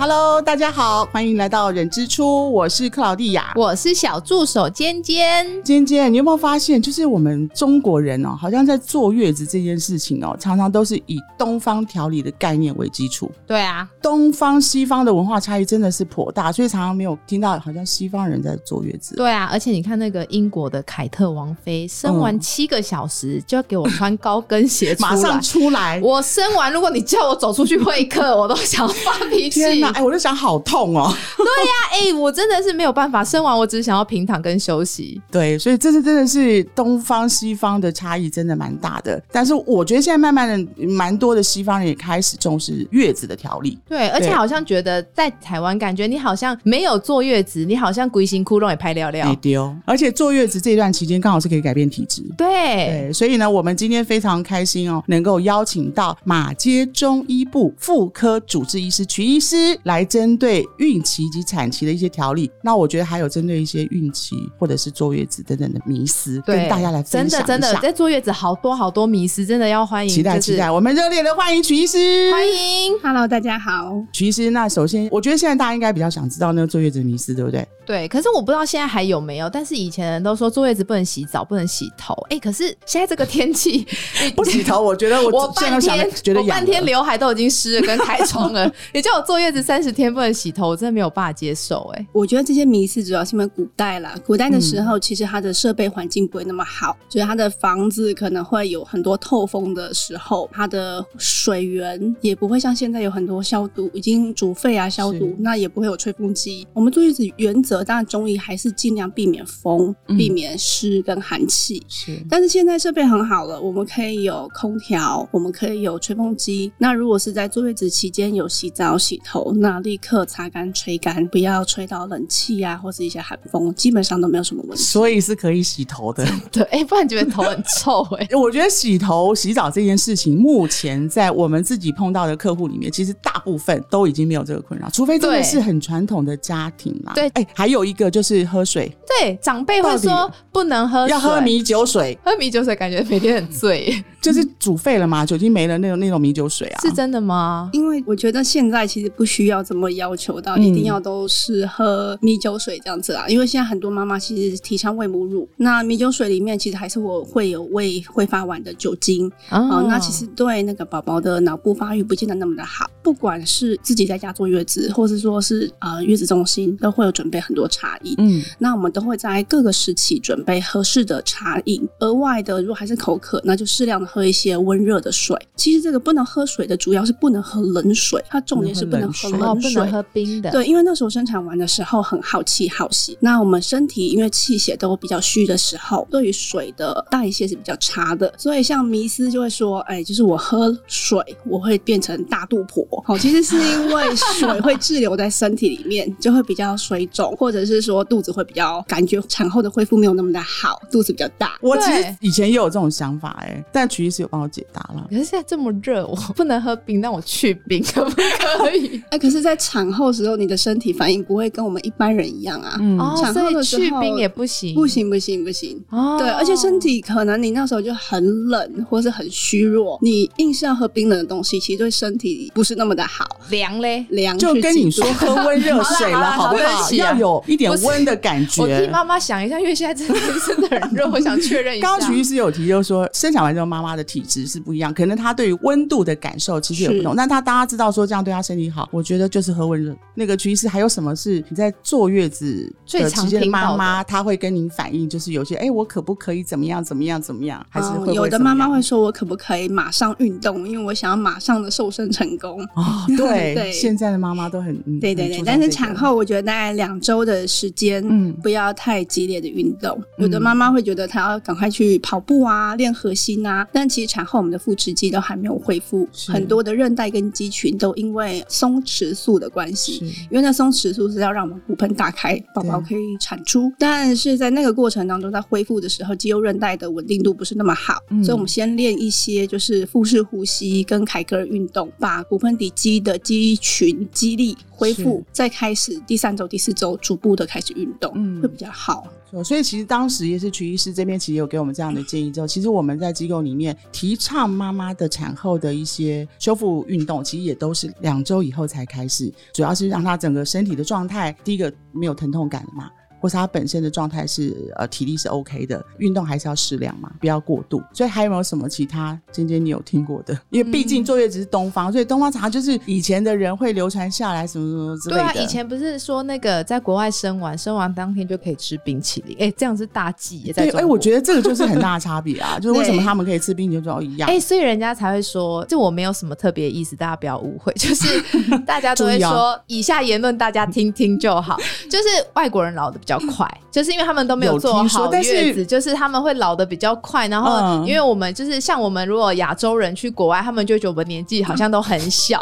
Hello，大家好，欢迎来到忍之初，我是克劳蒂亚。我是小助手尖尖。尖尖，你有没有发现，就是我们中国人哦，好像在坐月子这件事情哦，常常都是以东方调理的概念为基础。对啊，东方西方的文化差异真的是颇大，所以常常没有听到好像西方人在坐月子。对啊，而且你看那个英国的凯特王妃，生完七个小时就要给我穿高跟鞋，马上出来。我生完，如果你叫我走出去会客，我都想发脾气。天哪，哎，我就想好痛哦。对呀，哎，我真的是没有办法，生完我只是想要平躺跟休息。对，所以这是真的是东方西方的差异，真的蛮大的。但是我觉得现在慢慢的，蛮多的西方人也开始重视月子的调理。对，而且好像觉得在台湾，感觉你好像没有坐月子，你好像鬼形窟窿也拍尿尿。没丢，而且坐月子这段期间刚好是可以改变体质。对对，所以呢，我们今天非常开心哦，能够邀请到马街中医部妇科主治医师曲医师来针对孕期及产期的一些条例。那我觉得还有针对一些孕期或者是坐月子等等的迷思，跟大家来分享真的真的在坐月子好多好多迷思，真的要欢迎，期待期待，我们热烈的欢迎曲医师，欢迎，Hello，大家好，曲医师。那首先，我觉得现在大家应该比较想知道那个坐月子迷思，对不对？对，可是我不知道现在还有没有。但是以前人都说坐月子不能洗澡，不能洗头。哎，可是现在这个天气 不洗头，我觉得我我半天觉得半天刘海都已经湿了，跟开窗了。你叫我坐月子三十天不能洗头，我真的没有办法接受。哎，我觉得这些迷思主要是因为古代啦，古代的时候其实它的设备环境不会那么好，所以它的房子可能会有很多透风的时候，它的水源也不会像现在有很多消毒，已经煮沸啊消毒，那也不会有吹风机。我们坐月子原则，当然中医还是尽量避免风，避免湿跟寒气。是，但是现在设备很好了，我们可以有空调，我们可以有吹风机。那如果是在坐月子期间有洗澡、洗头，那立刻擦干、吹干，不要吹到冷气啊，或是一些寒风，基本上都没有什么问题。所以是可以洗头的，对，哎，不然觉得头很臭哎。我觉得洗头、洗澡这件事情，目前在我们自己碰到的客户里面，其实大部分都已经没有这个困扰，除非真的是很传统的家庭啦。对，哎，还有一个就是喝水，对，长辈会说不能喝，要喝米酒水，喝米酒水感觉每天很醉，就是煮沸了嘛，酒精没了那种那种米酒水啊，是真的吗？因为我觉得现在其实不需要这么要求到一定要都是喝米酒水这样子啊，因为现在很多妈妈其实提倡喂母乳，那米酒水里面其实还是我会有未挥发完的酒精哦，那其实对那个宝宝的脑部发育不见得那么的好。不管是自己在家坐月子，或是说是呃月子中心，都会有准备很多茶饮。嗯，那我们都会在各个时期准备合适的茶饮。额外的，如果还是口渴，那就适量的喝一些温热的水。其实这个不能喝水的主要是不能喝冷水，它重点是不能喝冷水，不能喝冰的。对，因为那时候生产完的时候很好气好血，那我们身体因为气血都比较虚的时候，对于水的代谢是比较差的。所以像迷思就会说，哎，就是我喝水我会变成大肚婆。好，其实是因为水 会滞留在身体里面，就会比较水肿，或者是说肚子会比较感觉产后的恢复没有那么的好，肚子比较大。我其实以前也有这种想法，哎，但曲医师有帮我解答了。可是现在这么热，我不能喝冰，那我去冰可不可以？哎，可是，在产后时候，你的身体反应不会跟我们一般人一样啊。嗯，产后的去冰也不行，不行，不行，不行。哦，对，而且身体可能你那时候就很冷，或是很虚弱，你硬是要喝冰冷的东西，其实对身体不是那么的好。凉嘞，凉就跟你说喝温热 水了，好不好？要有一点温的感 觉。我替妈妈想一下，因为现在真的真的很热，我想确认一下。刚刚徐医师有提，就是说生产完之后妈妈的体质是不一样，可能她对于温度的感受其实也不同。那她大家知道说这样对她身体好，我觉得就是何文热。那个徐医师还有什么是你在坐月子最常听妈妈她会跟您反映，就是有些哎，我可不可以怎么样怎么样怎么样？还是有的妈妈会说我可不可以马上运动，因为我想要马上的瘦身成功。哦，对对，现在的妈妈都很对对对，但是产后我觉得大概两周的时间，嗯，不要太激烈的运动。有的妈妈会觉得她要赶快去跑步啊，练核心啊，但其实产后我们的腹直肌都还没有恢复，很多的韧带跟肌群都因为松弛素的关系，因为那松弛素是要让我们骨盆打开，宝宝可以产出，但是在那个过程当中，在恢复的时候，肌肉韧带的稳定度不是那么好，所以我们先练一些就是腹式呼吸跟凯格尔运动，把骨盆底肌的肌群肌力。恢复，再开始第三周、第四周逐步的开始运动，嗯会比较好。所以其实当时也是曲医师这边其实有给我们这样的建议之后，其实我们在机构里面提倡妈妈的产后的一些修复运动，其实也都是两周以后才开始，主要是让她整个身体的状态，第一个没有疼痛感了嘛。或是他本身的状态是呃体力是 OK 的，运动还是要适量嘛，不要过度。所以还有没有什么其他尖尖你有听过的？因为毕竟坐月子是东方，所以东方常常就是以前的人会流传下来什么什么之类的。对啊，以前不是说那个在国外生完，生完当天就可以吃冰淇淋，哎，这样是大忌耶，在对，哎、中国我觉得这个就是很大的差别啊，就是为什么他们可以吃冰淇淋就一样？哎、所以人家才会说，就我没有什么特别意思，大家不要误会，就是 大家都会说哦以下言论大家听听就好。就是外国人老的比较快，就是因为他们都没有做好但是月子，就是他们会老的比较快。然后嗯因为我们就是像我们如果亚洲人去国外，他们就觉得我们年纪好像都很小。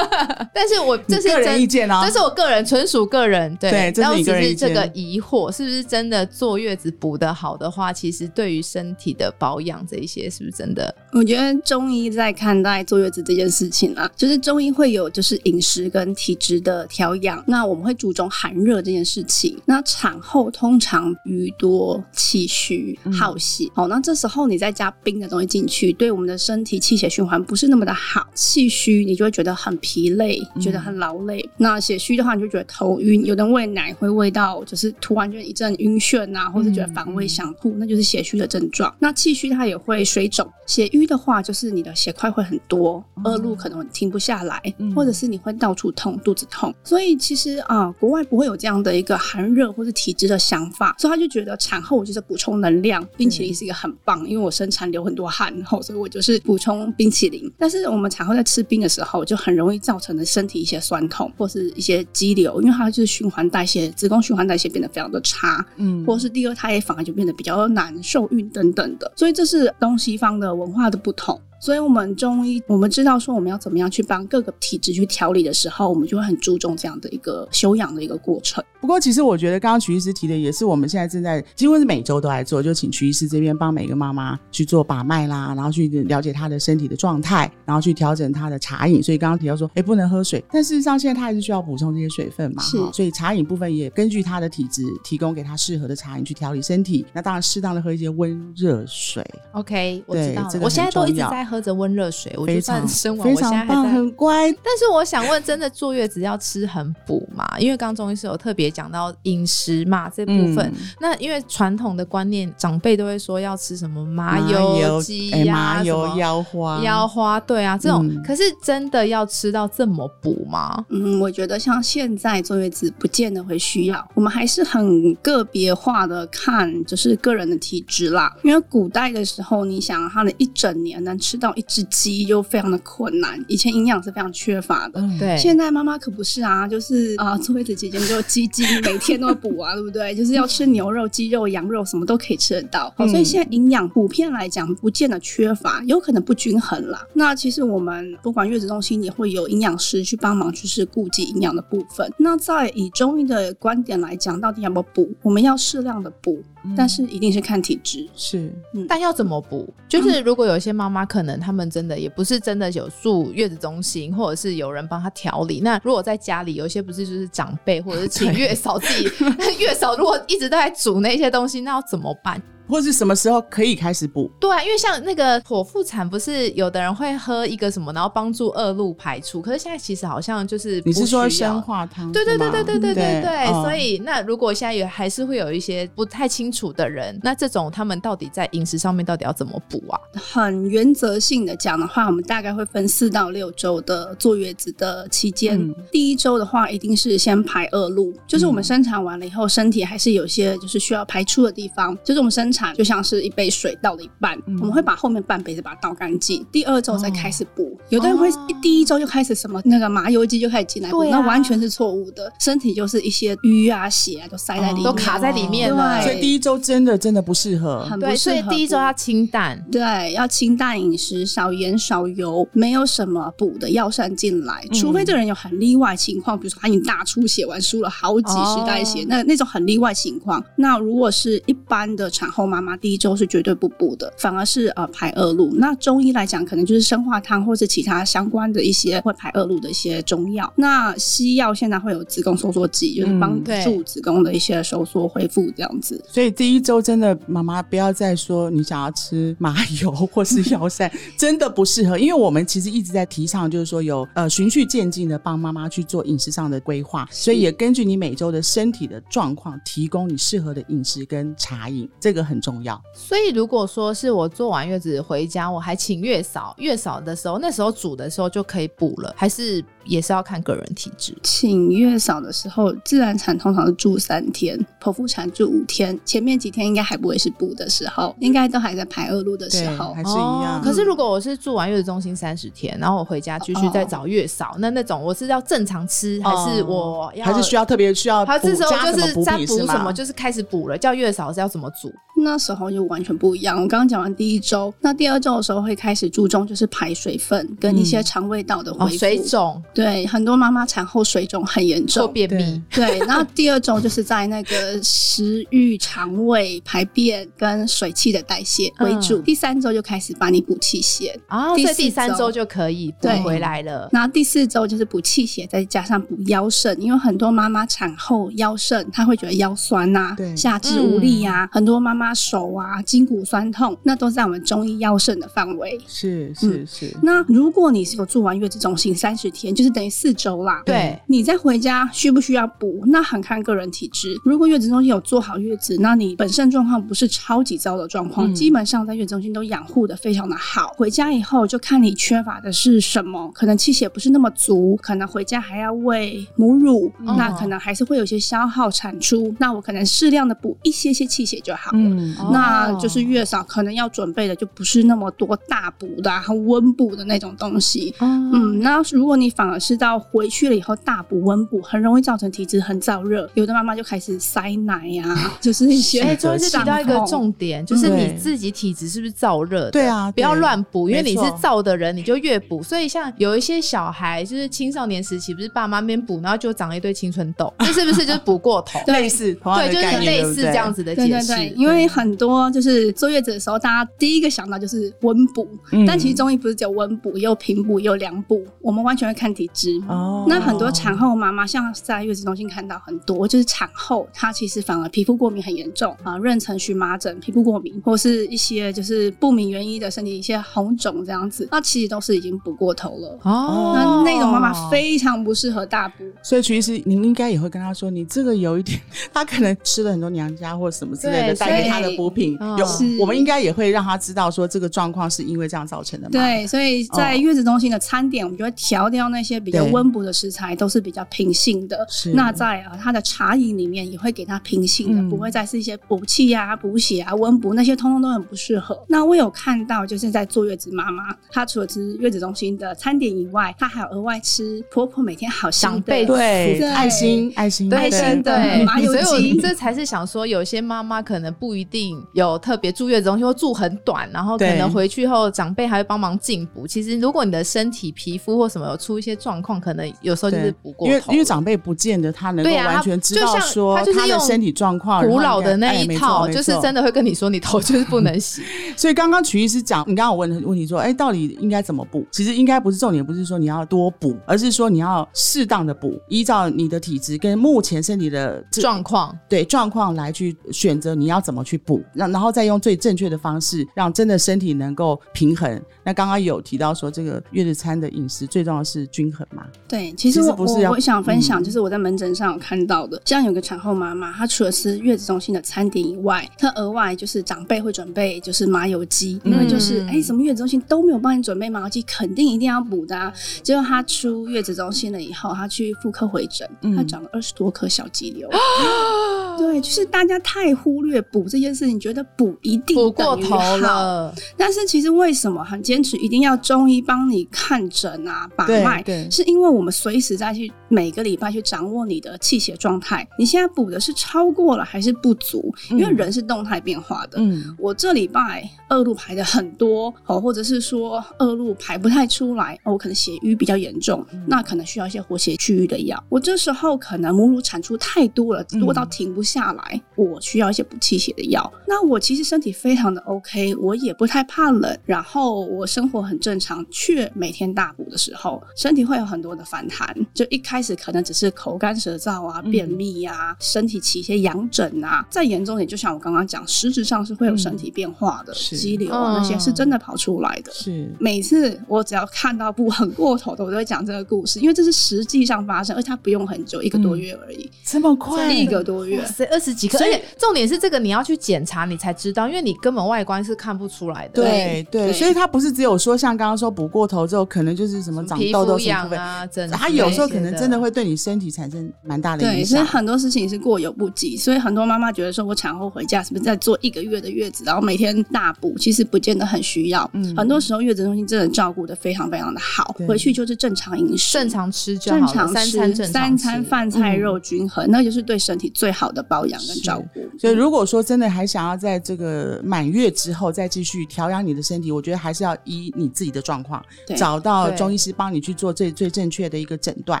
但是我这是你个人真意见啊这是我个人纯属个人对，对这是然后只是这个疑惑，是不是真的坐月子补的好的话，其实对于身体的保养这一些，是不是真的？我觉得中医在看待坐月子这件事情啊，就是中医会有就是饮食跟体质的调养，那我们会注重寒热这件事情。那产后通常余多气虚好血，好、那这时候你再加冰的东西进去，对我们的身体气血循环不是那么的好，气虚你就会觉得很疲累，觉得很劳累。那血虚的话，你就觉得头晕，有的人喂奶会喂到就是突然就一阵晕眩啊，或者觉得反胃想吐，那就是血虚的症状。那气虚它也会水肿，血瘀的话就是你的血块会很多，恶露可能停不下来，嗯或者是你会到处痛、肚子痛。所以其实啊、国外不会有这样的一个寒热或是体质的想法，所以他就觉得产后我就是补充能量，冰淇淋是一个很棒，因为我生产流很多汗，然后所以我就是补充冰淇淋。但是我们产后在吃冰的时候，就很容易造成的身体一些酸痛或是一些肌瘤，因为它就是循环代谢，子宫循环代谢变得非常的差，嗯或是第二胎反而就变得比较难受孕等等的，所以这是东西方的文化的不同。所以，我们中医我们知道说我们要怎么样去帮各个体质去调理的时候，我们就会很注重这样的一个修养的一个过程。不过，其实我觉得刚刚曲医师提的也是我们现在正在几乎是每周都来做，就请曲医师这边帮每个妈妈去做把脉啦，然后去了解她的身体的状态，然后去调整她的茶饮。所以刚刚提到说，哎，不能喝水，但事实上现在她还是需要补充这些水分嘛，是所以茶饮部分也根据她的体质提供给她适合的茶饮去调理身体。那当然，适当的喝一些温热水，OK，我对知道了。这个我现在都一直很重要在喝着温热水，我非就算常生完，我现在还在。很乖。但是我想问，真的坐月子要吃很补吗？因为刚刚中医师有特别讲到饮食嘛这部分。嗯那因为传统的观念，长辈都会说要吃什么麻麻油鸡麻油腰花，腰花，对啊，这种、嗯可是真的要吃到这么补吗？嗯，我觉得像现在坐月子不见得会需要，我们还是很个别化的看，就是个人的体质啦。因为古代的时候，你想他的一整年能吃到一只鸡就非常的困难，以前营养是非常缺乏的。嗯，对，现在妈妈可不是啊，就是啊，坐月子期间就鸡精 每天都要补啊，对不对？就是要吃牛肉、鸡肉、羊肉，什么都可以吃得到。好，所以现在营养普遍来讲不见得缺乏，有可能不均衡啦。那其实我们不管月子中心也会有营养师去帮忙，就是顾及营养的部分。那在以中医的观点来讲，到底要不要补？我们要适量的补，但是一定是看体质。是但要怎么补？就是如果有些妈妈可能他们真的也不是真的有住月子中心，或者是有人帮她调理。那如果在家里，有些不是就是长辈或者是请 月嫂自己 月嫂，如果一直都在煮那些东西，那要怎么办？或是什么时候可以开始补？对啊，因为像那个剖腹产，不是有的人会喝一个什么，然后帮助恶露排出。可是现在其实好像就是你是不需要说生化汤？对对对对对对对所以那如果现在有还是会有一些不太清楚的人，那这种他们到底在饮食上面到底要怎么补啊？很原则性的讲的话，我们大概会分四到六周的坐月子的期间。嗯第一周的话，一定是先排恶露，就是我们生产完了以后，身体还是有些就是需要排出的地方。就是我们生产就像是一杯水倒了一半，嗯我们会把后面半杯子把它倒干净。第二周再开始补。有的人会第一周就开始什么那个麻油鸡就开始进来补，啊那完全是错误的。身体就是一些淤啊、血啊都塞在里面，都卡在里面了。对所以第一周真的真的不适合。对，很不适所以合第一周要清淡。对，要清淡饮食，少盐少油，没有什么补的药膳进来，除非这个人有很例外情况，比如说他已经大出血完，输了好几十袋血，哦那那种很例外情况。那如果是一般的产后后妈妈第一周是绝对不补的，反而是呃排恶露。那中医来讲，可能就是生化汤或是其他相关的一些会排恶露的一些中药。那西药现在会有子宫收缩剂，就是帮嗯助子宫的一些收缩恢复这样子。所以第一周真的，妈妈不要再说你想要吃麻油或是药膳，真的不适合。因为我们其实一直在提倡，就是说有呃循序渐进的帮妈妈去做饮食上的规划，所以也根据你每周的身体的状况，提供你适合的饮食跟茶饮，这个很重要。所以如果说是我做完月子回家，我还请月嫂，月嫂的时候，那时候煮的时候就可以补了，还是也是要看个人体质？请月嫂的时候，自然产通常是住三天，剖腹产住五天。前面几天应该还不会是补的时候，应该都还在排恶露的时，候还。是一样。哦可是如果我是住完月子中心三十天，然后我回家继续再找月嫂，那那种我是要正常吃，还是我要？还是需要特别需要补他这时候就是在补什么，就是开始补了。叫月嫂是要怎么煮？那时候就完全不一样。我刚刚讲完第一周，那第二周的时候会开始注重就是排水分跟一些肠胃道的恢哦，水肿对，很多妈妈产后水肿很严或重。便秘。对，然后第二周就是在那个食欲、肠胃、排便跟水气的代谢为主。嗯第三周就开始帮你补气血，啊，所以第四周第三周就可以补对回来了。然后第四周就是补气血，再加上补腰肾，因为很多妈妈产后腰肾，她会觉得腰酸呐、对下肢无力呀、很多妈妈手啊筋骨酸痛，那都在我们中医药肾的范围。是是是，那如果你是有做完月子中心三十天，就是等于四周啦。对，你再回家需不需要补？那很看个人体质。如果月子中心有做好月子，那你本身状况不是超级糟的状况，嗯基本上在月子中心都养护的非常的好。回家以后就看你缺乏的是什么，可能气血不是那么足，可能回家还要喂母乳，嗯那可能还是会有一些消耗产出。那我可能适量的补一些些气血就好了。那就是月嫂可能要准备的就不是那么多大补的、啊、和温补的那种东西。嗯嗯，那如果你反而是到回去了以后大补温补，很容易造成体质很燥热，有的妈妈就开始塞奶呀、就是一些哎，周医师提到一个重点，就是你自己体质是不是燥热的？对啊不要乱补，因为你是燥的人，你就越补。所以像有一些小孩，就是青少年时期，不是爸妈边补，然后就长了一堆青春痘，这是不是就是补过头？类似 对，就是类似这样。子的解释。对对对，因为很多就是坐月子的时候，大家第一个想到就是温补，嗯但其实中医不是只有温补，也有平补，也有凉补，我们完全会看体质。哦那很多产后妈妈，像在月子中心看到很多，就是产后她其实反而皮肤过敏很严重啊，妊娠荨麻疹、皮肤过敏，或是一些就是不明原因的身体一些红肿这样子，那其实都是已经补过头了。哦，那那种妈妈非常不适合大补，所以徐医师，您应该也会跟她说，你这个有一点，她可能吃了很多娘家或什么之类的对带给他的补品有是。我们应该也会让他知道说这个状况是因为这样造成的嘛。，对，所以在哦。月子中心的餐点，我们就会调掉那些比较温补的食材，都是比较平性的。那在啊，他的茶饮里面也会给他平性的，嗯。不会再是一些补气啊、补血啊、温补那些，通通都很不适合。那我有看到，就是在坐月子妈妈，她除了吃月子中心的餐点以外，她还有额外吃婆婆每天好心的对，对。爱心，爱心，对爱心对。的对，麻油所以我鸡这才是想说，有些妈妈可能不一定有特别住院的东西，或住很短，然后可能回去后长辈还会帮忙进补。其实如果你的身体皮肤或什么有出一些状况，可能有时候就是对因为补过头因为长辈不见得他能够完全知道说他的身体状况，古老的那一套，就是真的。会跟你说你头就是不能洗。所以刚刚曲医师讲，你刚刚我问的问题说，哎，到底应该怎么补？其实应该不是重点，不是说你要多补，而是说你要适当的补，依照你的体质跟目前身体的状况对状况来去选择你要怎么去补，让然后再用最正确的方式，让真的身体能够平衡。那刚刚有提到说，这个月子餐的饮食最重要的是均衡嘛？对，其实我不是我我想分享，嗯就是我在门诊上有看到的，像有个产后妈妈，她除了吃月子中心的餐点以外，她额外就是长辈会准备就是麻油鸡，因为就是嗯哎、什么月子中心都没有帮你准备麻油鸡，肯定一定要补的、啊。结果她出月子中心了以后，她去妇科回诊，嗯她长了二十多颗小肌瘤。对，就是大家太忽略补这件事情，觉得补一定补过头好了，但是其实为什么很坚持一定要中医帮你看诊啊、把脉？是因为我们随时再去每个礼拜去掌握你的气血状态，你现在补的是超过了还是不足？因为嗯人是动态变化的。嗯，我这礼拜二路排的很多，哦，或者是说二路排不太出来，哦，我可能血瘀比较严重，那可能需要一些活血祛瘀的药。我这时候可能母乳产出太多了，嗯多到停不下来，我需要一些补气血的药。那我其实身体非常的 OK，我也不太怕冷，然后我生活很正常，却每天大补的时候，身体会有很多的反弹。就一开始可能只是口干舌燥啊、便秘啊，身体起一些痒疹啊，再严重点，就像我刚刚讲，实质上是会有身体变化的，是肌瘤啊、那些是真的跑出来的。是每次我只要看到不很过头的，我都会讲这个故事，因为这是实际上发生，而且它不用很久，一个多月而已，这么快，一个多月哇。塞，二十几颗，所以而且重点是这个你要去检查，你才知道，因为你根本外观是看不出来的。对对，对。所以它不是只有说像刚刚说补过头之后，可能就是什么长痘痘痒什么部分，啊，疹子它有时候可能真的会对你身体产生蛮大的，影响。对所以很多事情是过犹不及，所以很多妈妈觉得说，我产后回家是不是在做一个月的月子，然后每天大补，其实不见得很需要。嗯。很多时候月子中心真的照顾的非常非常的好，回去就是正常饮食，正常吃就好，正常吃三餐正常三餐饭菜嗯肉均衡，那就是对身体最好的保养跟照顾。所以如果说真的还想要在这个满月之后再继续调养你的身体，我觉得还是要依你自己的状况，对找到中医师帮你去做最最正确的一个诊断，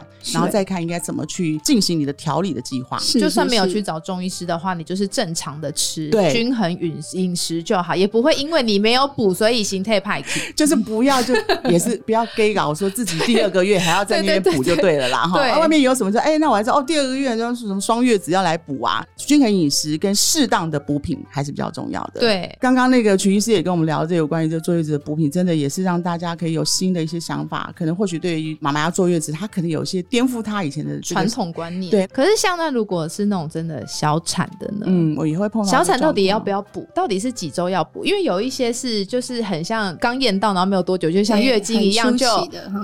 然后再看应该怎么去进行你的调理的计划。是就算没有去找中医师的话，你就是正常的吃，对均衡饮饮食就好，也不会因为你没有补，所以形态派气。就是不要就 也是不要 gay 搞说自己第二个月还要在那边补就对了啦哈。外面有什么说哎，那我还说哦，第二个月就是什么双月子要来补啊，均衡饮食跟适当的补品还是比较重要的。。对，刚刚那个曲医师也跟我们聊这有关于这坐月子的补品，真的也是让大家可以有新的一些想法。可能或许对于妈妈要坐月子，她可能有一些颠覆她以前的这个传。统观念。对可是像那如果是那种真的小产的呢？嗯，我也会碰到小产到底要不要？补？到底是几周要补？因为有一些是就是很像刚验到，然后没有多久，就像月经一样就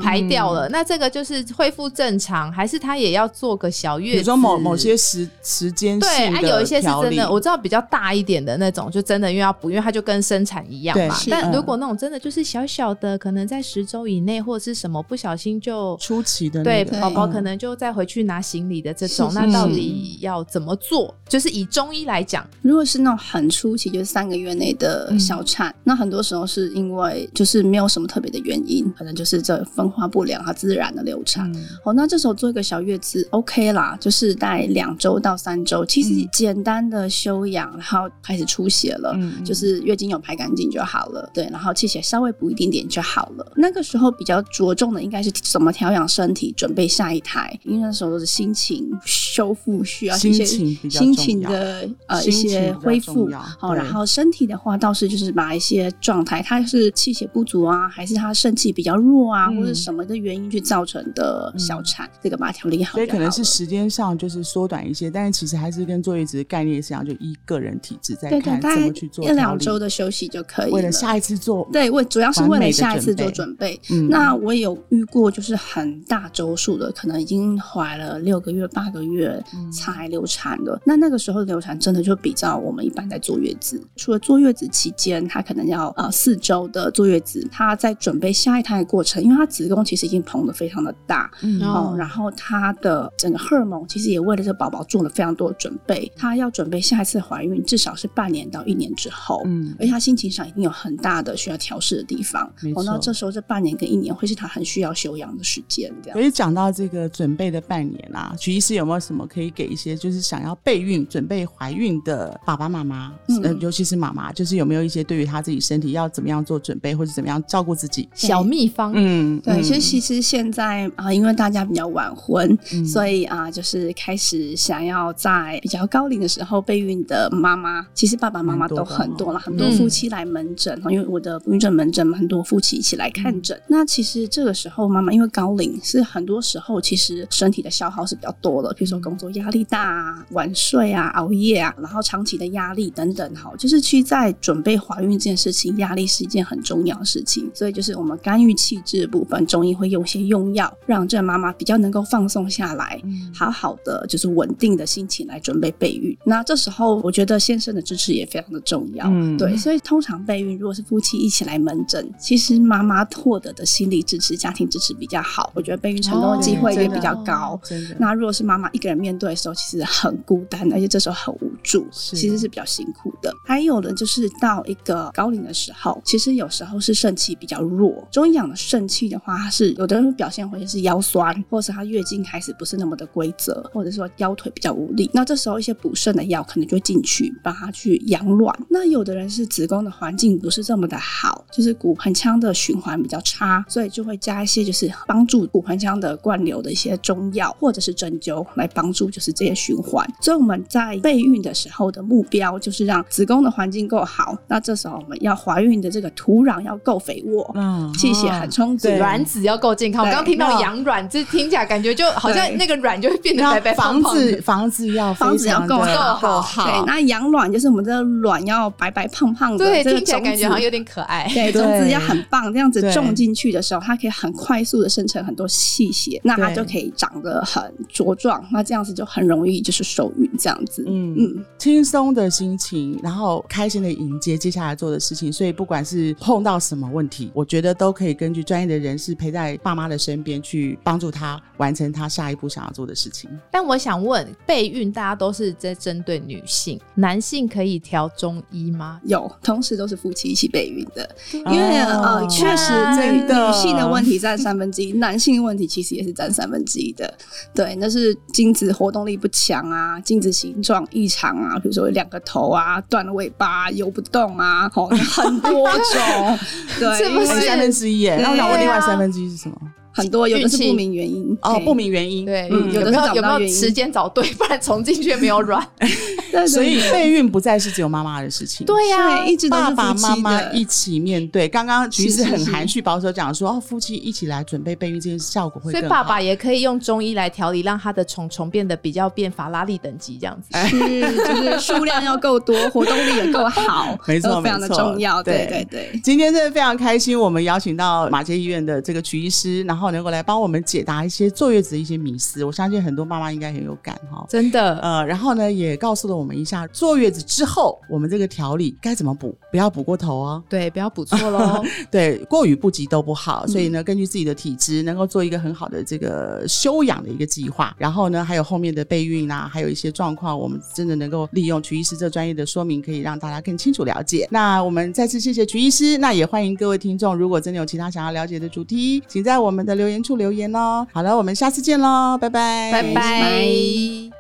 排掉了。那这个就是恢复正常，还是她也要做个小月子？比如说某某些时时间对，啊，有一些是真的，我知道比较大一点的那种，就真的因为要补，因为它就跟生产一样嘛。但嗯如果那种真的就是小小的，可能在十周以内或者是什么不小心就。出奇的对宝宝可能就再回去拿行李的这种，那到底要怎么做？就是以中医来讲，如果是那种很初期，就是三个月内的小产，那很多时候是因为就是没有什么特别的原因，可能就是这分化不良，它自然的流产。嗯哦，那这时候做一个小月子 OK 啦，就是大概两周到三周，其实嗯。简单的休养，然后开始出血了，嗯就是月经有排干净就好了，对，然后气血稍微补一点点就好了。那个时候比较着重的应该是怎么调养身体，准备下一胎，因为那时候都是心情修复需要一些心情心情的呃一些恢复。好，对然后身体的话倒是就是把一些状态，它是气血不足啊，还是他肾气比较弱啊，嗯。或者什么的原因去造成的小产，这个把它调理好。所以可能是时间上就是缩短一些，但是其实还是跟坐月子的概念是一样，就依个人体质在看大概怎么去做一两周的休息就可以为了下一次做对，为主要是为了下一次做准备。嗯。那我也有遇过，就是很大周数的，可能已经怀了六个月、八个月嗯。才流产的。那那个时候流产真的就比较我们一般在坐月子，除了坐月子期间，她可能要呃四周的坐月子，她在准备下一胎的过程，因为她子宫其实已经膨的非常的大，嗯。哦，然后她的整个荷尔蒙其实也为了这个宝宝做了非常多的准备。她要准备下一次怀孕，至少是半年到一年之后。嗯而且她心情上一定有很大的需要调试的地方。没哦，那这时候这半年跟一年会是她很需要休养的时间，这样所。以讲到这个准备的半年啊，徐医师有没有什么可以给一些就是想要备孕、准备怀孕的爸爸妈妈，嗯呃，尤其是妈妈，就是有没有一些对于她自己身体要怎么样做准备，或者怎么样照顾自己？小秘方，嗯，对，嗯其实其实现在啊、因为大家比较晚婚，嗯所以啊、就是开始想要在比较高龄的时候备孕的妈妈，其实爸爸妈妈都很多了，很多嗯夫妻来门诊，因为我的不孕症门诊很多夫妻一起来看诊。那其实这个时候妈妈因为高龄，是很多时候其实身体的消耗是比较多的，比如说工作压力大啊、晚睡啊、熬夜啊，然后长期的压力等等，哈，就是去在准备怀孕这件事情，压力是一件很重要的事情。所以就是我们干预气质的部分，中医会用一些用药，让这妈妈比较能够放松下来，嗯好好的就是稳定的心情来准备备孕。那这时候我觉得先生的支持也非常的重要，嗯对，所以通常备孕如果是夫妻一起来门诊，其实妈妈获得的心理支持、家庭支持比较好，我觉得备孕成功的机会也比较高。真的。那如果是妈妈一个人面对的时候，其实很孤单，而且这时候很无助，其实是比较辛苦的。还有呢，就是到一个高龄的时候，其实有时候是肾气比较弱。中医讲的肾气的话，它是有的人表现会是腰酸，或者是他月经开始不是那么的规则，或者说腰腿比较无力。那这时候一些补肾的药可能就会进去帮他去养卵。那有的人是子宫的环境不是这么的好，就是骨盆腔的循环比较差，所以就会加一些就是帮助骨盆腔的灌流的一些中药或者是针灸来帮助就是这些循环。所以我们在备孕的时候的目标就是让子宫的环境够好。那这时候我们要怀孕的这个土壤要够肥沃，嗯气血很充足，卵子要够健康。我刚刚听到养卵，这听起来感觉就好像那个卵就会变得那白白房胖胖房子房子要房子要够够好，对，那养卵就是我们这个卵要白白胖胖的，对，这个听起来种子感觉好像有点可爱。对，种子要很棒，这样子种进去的时候，它可以很快速的生成很多细血，那它就可以长得很茁壮，那这样子就很容易就是受孕这样子。嗯嗯，轻松的心情，然后开心的迎接接下来做的事情。所以不管是碰到什么问题，我觉得都可以根据专业的人士陪在爸妈的身边，去帮助他完成他下一步想要做的事情。但我想问，备孕大家都是在针对女性，男性可以调中医吗？有，同时都是夫妻一起备孕的，因哦为、呃，确实女女性的问题占三分之一，男性的问题其实也是占三分之一的。对，那是精子活动力不强啊，精子形状异常啊，比如说有两个头啊，断了尾巴、啊，游不动啊，哦，很多种。对，是不是三分之一那我想问另外啊三分之一是什么？很多有的是不明原因哦，不明原因。对，嗯有有的是找不没有有没有时间找对？不然重进去没有卵。对对所以备孕不再是只有妈妈的事情。对呀、对，一直都是爸爸妈妈一起面对。刚刚徐医师是是是很含蓄保守讲说，哦，夫妻一起来准备备孕这件事效果会所以更。爸爸也可以用中医来调理，让他的虫虫变得比较变法拉利等级这样子。是，就是数量要够多，活动力也够好，没错非常的重要。对对对对。今天真的非常开心，我们邀请到马街医院的这个曲医师，然后能够来帮我们解答一些坐月子的一些迷思。我相信很多妈妈应该很有感哈。真的，呃，然后呢，也告诉了我们一下坐月子之后，我们这个调理该怎么补，不要补过头哦。对，不要补错喽。对，过与不及都不好，所以呢，根据自己的体质，能够做一个很好的这个休养的一个计划。然后呢，还有后面的备孕啊，还有一些状况，我们真的能够利用曲医师这专业的说明，可以让大家更清楚了解。那我们再次谢谢曲医师，那也欢迎各位听众，如果真的有其他想要了解的主题，请在我们的留言处留言哦。好了，我们下次见喽，拜拜，拜拜。